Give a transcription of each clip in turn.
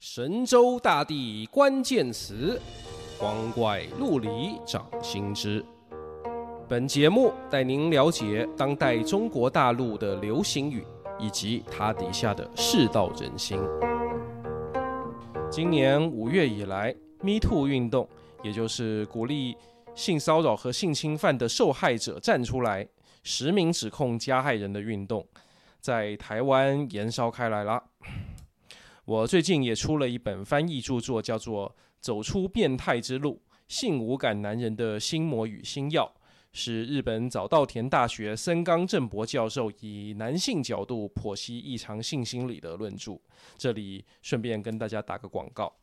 神州大地关键词，光怪陆离掌心之。本节目带您了解当代中国大陆的流行语以及它底下的世道人心。今年五月以来，Me Too 运动，也就是鼓励性骚扰和性侵犯的受害者站出来，实名指控加害人的运动，在台湾延烧开来了。我最近也出了一本翻译著作，叫做《走出变态之路：性无感男人的心魔与新药》，是日本早稻田大学森冈正博教授以男性角度剖析异常性心理的论著。这里顺便跟大家打个广告。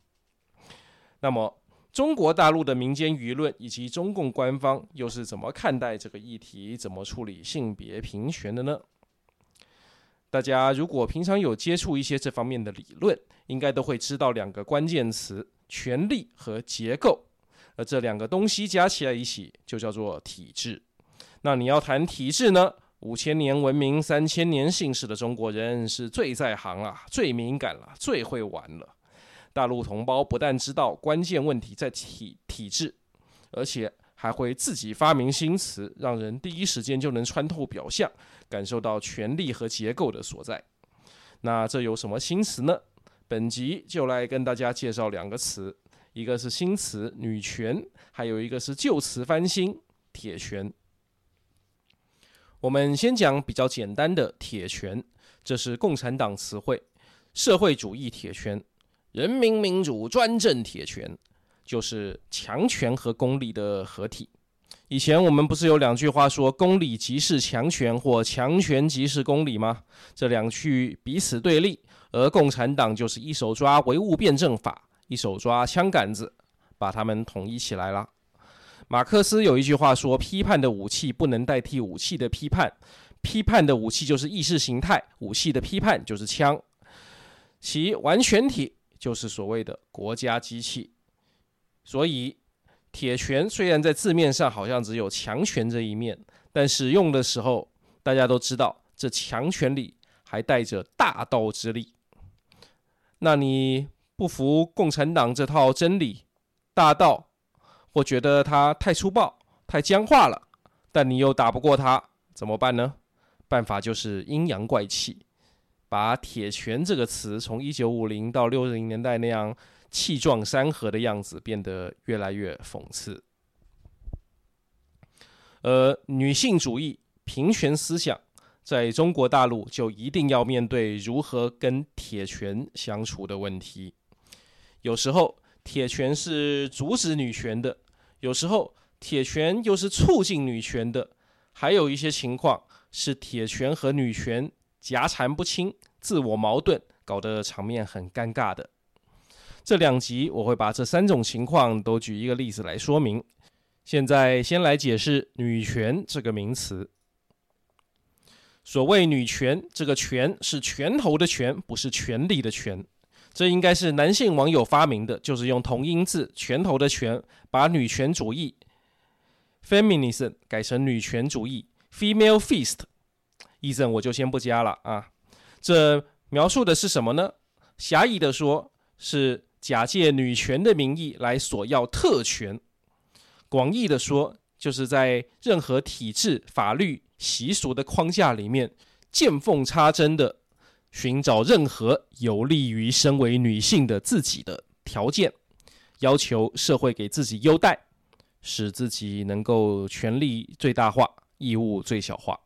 那么，中国大陆的民间舆论以及中共官方又是怎么看待这个议题？怎么处理性别平权的呢？大家如果平常有接触一些这方面的理论，应该都会知道两个关键词：权力和结构。而这两个东西加起来一起，就叫做体制。那你要谈体制呢？五千年文明、三千年姓氏的中国人是最在行了、最敏感了、最会玩了。大陆同胞不但知道关键问题在体体制，而且还会自己发明新词，让人第一时间就能穿透表象，感受到权力和结构的所在。那这有什么新词呢？本集就来跟大家介绍两个词，一个是新词“女权”，还有一个是旧词翻新“铁拳”。我们先讲比较简单的“铁拳”，这是共产党词汇，社会主义铁拳，人民民主专政铁拳。就是强权和公理的合体。以前我们不是有两句话说“公理即是强权”或“强权即是公理”吗？这两句彼此对立，而共产党就是一手抓唯物辩证法，一手抓枪杆子，把它们统一起来了。马克思有一句话说：“批判的武器不能代替武器的批判，批判的武器就是意识形态，武器的批判就是枪，其完全体就是所谓的国家机器。”所以，铁拳虽然在字面上好像只有强权这一面，但使用的时候，大家都知道这强权里还带着大道之力。那你不服共产党这套真理、大道，或觉得它太粗暴、太僵化了，但你又打不过它，怎么办呢？办法就是阴阳怪气，把铁拳这个词从一九五零到六零年代那样。气壮山河的样子变得越来越讽刺，而女性主义、平权思想在中国大陆就一定要面对如何跟铁拳相处的问题。有时候铁拳是阻止女权的，有时候铁拳又是促进女权的，还有一些情况是铁拳和女权夹缠不清、自我矛盾，搞得场面很尴尬的。这两集我会把这三种情况都举一个例子来说明。现在先来解释“女权”这个名词。所谓“女权”，这个“权”是拳头的“拳”，不是权力的“权”。这应该是男性网友发明的，就是用同音字“拳头”的“拳”，把女权主义 （feminism） 改成女权主义 （female fist）。意思我就先不加了啊。这描述的是什么呢？狭义的说，是。假借女权的名义来索要特权，广义的说，就是在任何体制、法律、习俗的框架里面见缝插针的寻找任何有利于身为女性的自己的条件，要求社会给自己优待，使自己能够权利最大化、义务最小化。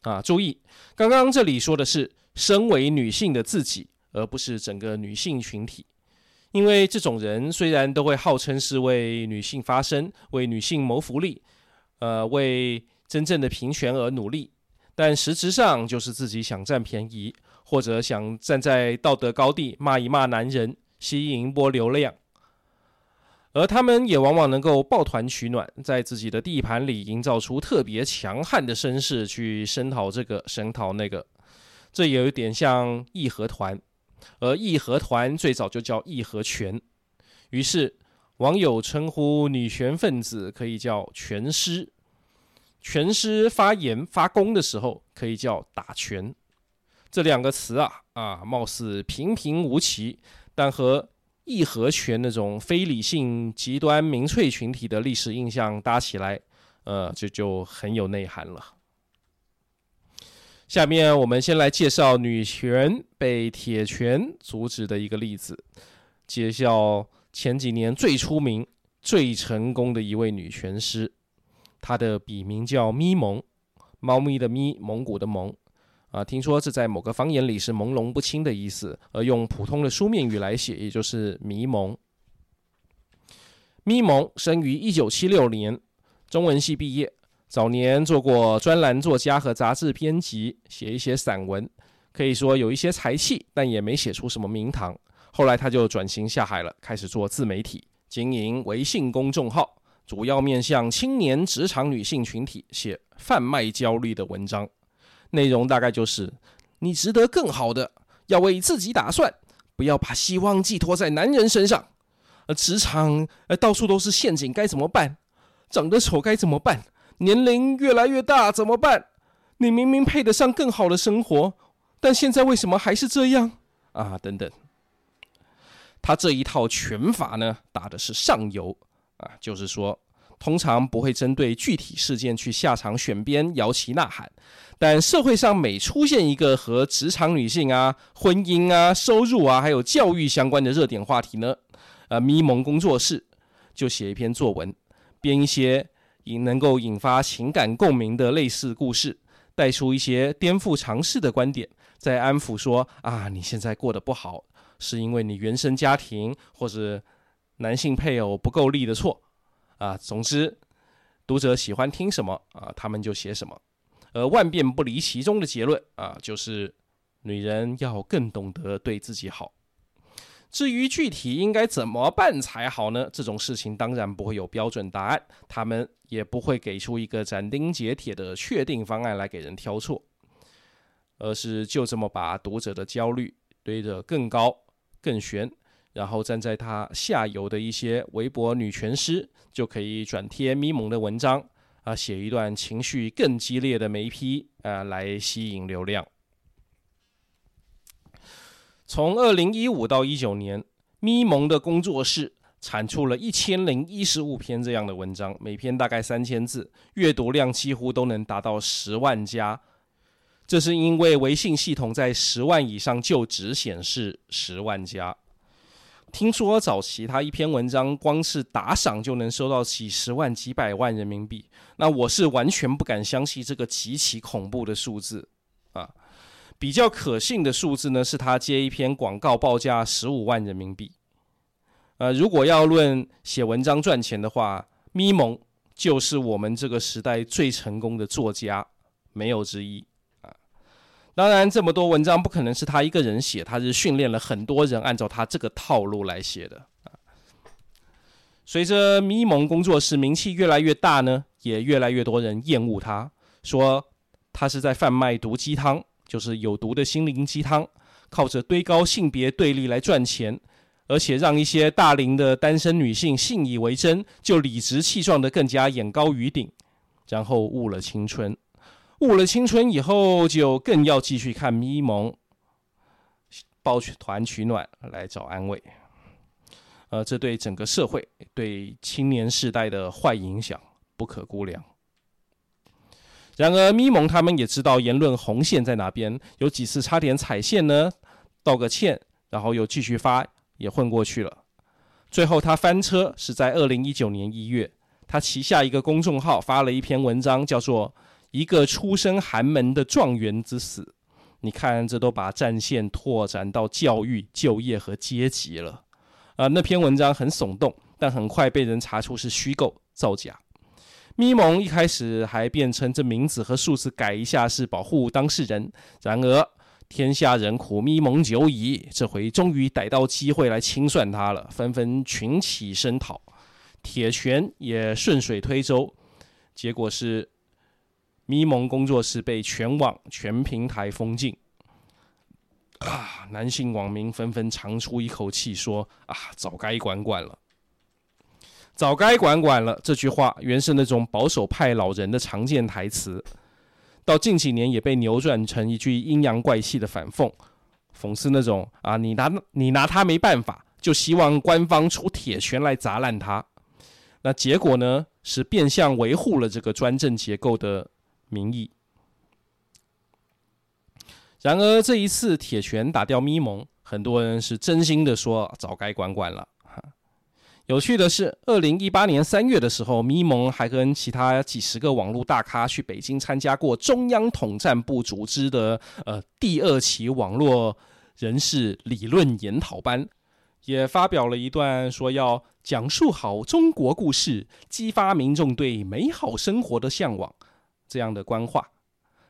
啊，注意，刚刚这里说的是身为女性的自己，而不是整个女性群体。因为这种人虽然都会号称是为女性发声、为女性谋福利，呃，为真正的平权而努力，但实质上就是自己想占便宜，或者想站在道德高地骂一骂男人，吸引一波流量。而他们也往往能够抱团取暖，在自己的地盘里营造出特别强悍的声势，去声讨这个，声讨那个。这也有点像义和团。而义和团最早就叫义和拳，于是网友称呼女权分子可以叫拳师，拳师发言发功的时候可以叫打拳。这两个词啊啊，貌似平平无奇，但和义和拳那种非理性极端民粹群体的历史印象搭起来，呃，这就，很有内涵了。下面我们先来介绍女权被铁拳阻止的一个例子，介绍前几年最出名、最成功的一位女拳师，她的笔名叫咪蒙，猫咪的咪，蒙古的蒙。啊，听说这在某个方言里是朦胧不清的意思，而用普通的书面语来写，也就是迷蒙。咪蒙生于一九七六年，中文系毕业，早年做过专栏作家和杂志编辑，写一些散文，可以说有一些才气，但也没写出什么名堂。后来他就转型下海了，开始做自媒体，经营微信公众号，主要面向青年职场女性群体，写贩卖焦虑的文章。内容大概就是：你值得更好的，要为自己打算，不要把希望寄托在男人身上。呃，职场呃到处都是陷阱，该怎么办？长得丑该怎么办？年龄越来越大怎么办？你明明配得上更好的生活，但现在为什么还是这样？啊，等等。他这一套拳法呢，打的是上游啊，就是说。通常不会针对具体事件去下场选边摇旗呐喊，但社会上每出现一个和职场女性啊、婚姻啊、收入啊，还有教育相关的热点话题呢，呃，咪蒙工作室就写一篇作文，编一些引能够引发情感共鸣的类似故事，带出一些颠覆常识的观点，再安抚说啊，你现在过得不好，是因为你原生家庭或者男性配偶不够力的错。啊，总之，读者喜欢听什么啊，他们就写什么。而万变不离其中的结论啊，就是女人要更懂得对自己好。至于具体应该怎么办才好呢？这种事情当然不会有标准答案，他们也不会给出一个斩钉截铁的确定方案来给人挑错，而是就这么把读者的焦虑堆得更高、更悬。然后站在他下游的一些微博女拳师就可以转贴咪蒙的文章啊，写一段情绪更激烈的眉批啊，来吸引流量。从二零一五到一九年，咪蒙的工作室产出了一千零一十五篇这样的文章，每篇大概三千字，阅读量几乎都能达到十万加。这是因为微信系统在十万以上就只显示十万加。听说早期他一篇文章光是打赏就能收到几十万、几百万人民币，那我是完全不敢相信这个极其恐怖的数字啊！比较可信的数字呢，是他接一篇广告报价十五万人民币。呃，如果要论写文章赚钱的话，咪蒙就是我们这个时代最成功的作家，没有之一啊。当然，这么多文章不可能是他一个人写，他是训练了很多人按照他这个套路来写的啊。随着咪蒙工作室名气越来越大呢，也越来越多人厌恶他，说他是在贩卖毒鸡汤，就是有毒的心灵鸡汤，靠着堆高性别对立来赚钱，而且让一些大龄的单身女性信以为真，就理直气壮的更加眼高于顶，然后误了青春。误了青春以后，就更要继续看咪蒙抱团取暖来找安慰。呃，这对整个社会、对青年世代的坏影响不可估量。然而，咪蒙他们也知道言论红线在哪边，有几次差点踩线呢，道个歉，然后又继续发，也混过去了。最后，他翻车是在二零一九年一月，他旗下一个公众号发了一篇文章，叫做。一个出身寒门的状元之死，你看这都把战线拓展到教育、就业和阶级了。啊、呃，那篇文章很耸动，但很快被人查出是虚构造假。咪蒙一开始还辩称这名字和数字改一下是保护当事人，然而天下人苦咪蒙久矣，这回终于逮到机会来清算他了，纷纷群起声讨，铁拳也顺水推舟，结果是。咪蒙工作室被全网全平台封禁，啊！男性网民纷纷长出一口气，说：“啊，早该管管了，早该管管了。”这句话原是那种保守派老人的常见台词，到近几年也被扭转成一句阴阳怪气的反讽：“讽刺那种啊，你拿你拿他没办法，就希望官方出铁拳来砸烂他。那结果呢，是变相维护了这个专政结构的名义。然而这一次铁拳打掉咪蒙，很多人是真心的说早该管管了。有趣的是，二零一八年三月的时候，咪蒙还跟其他几十个网络大咖去北京参加过中央统战部组织的呃第二期网络人士理论研讨班，也发表了一段说要讲述好中国故事，激发民众对美好生活的向往这样的官话。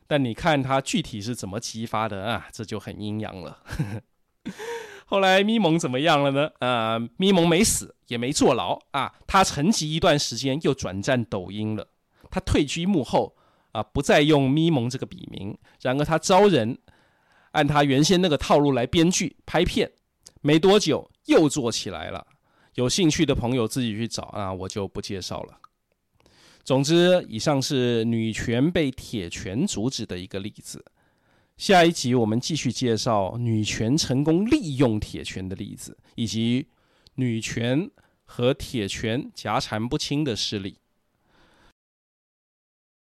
但你看他具体是怎么激发的啊？这就很阴阳了。后来咪蒙怎么样了呢？呃，咪蒙没死，也没坐牢啊。他沉寂一段时间，又转战抖音了。他退居幕后啊，不再用咪蒙这个笔名。然而他招人，按他原先那个套路来编剧拍片，没多久又做起来了。有兴趣的朋友自己去找啊，我就不介绍了。总之，以上是女权被铁拳阻止的一个例子。下一集我们继续介绍女权成功利用铁拳的例子，以及女权和铁拳夹缠不清的事例。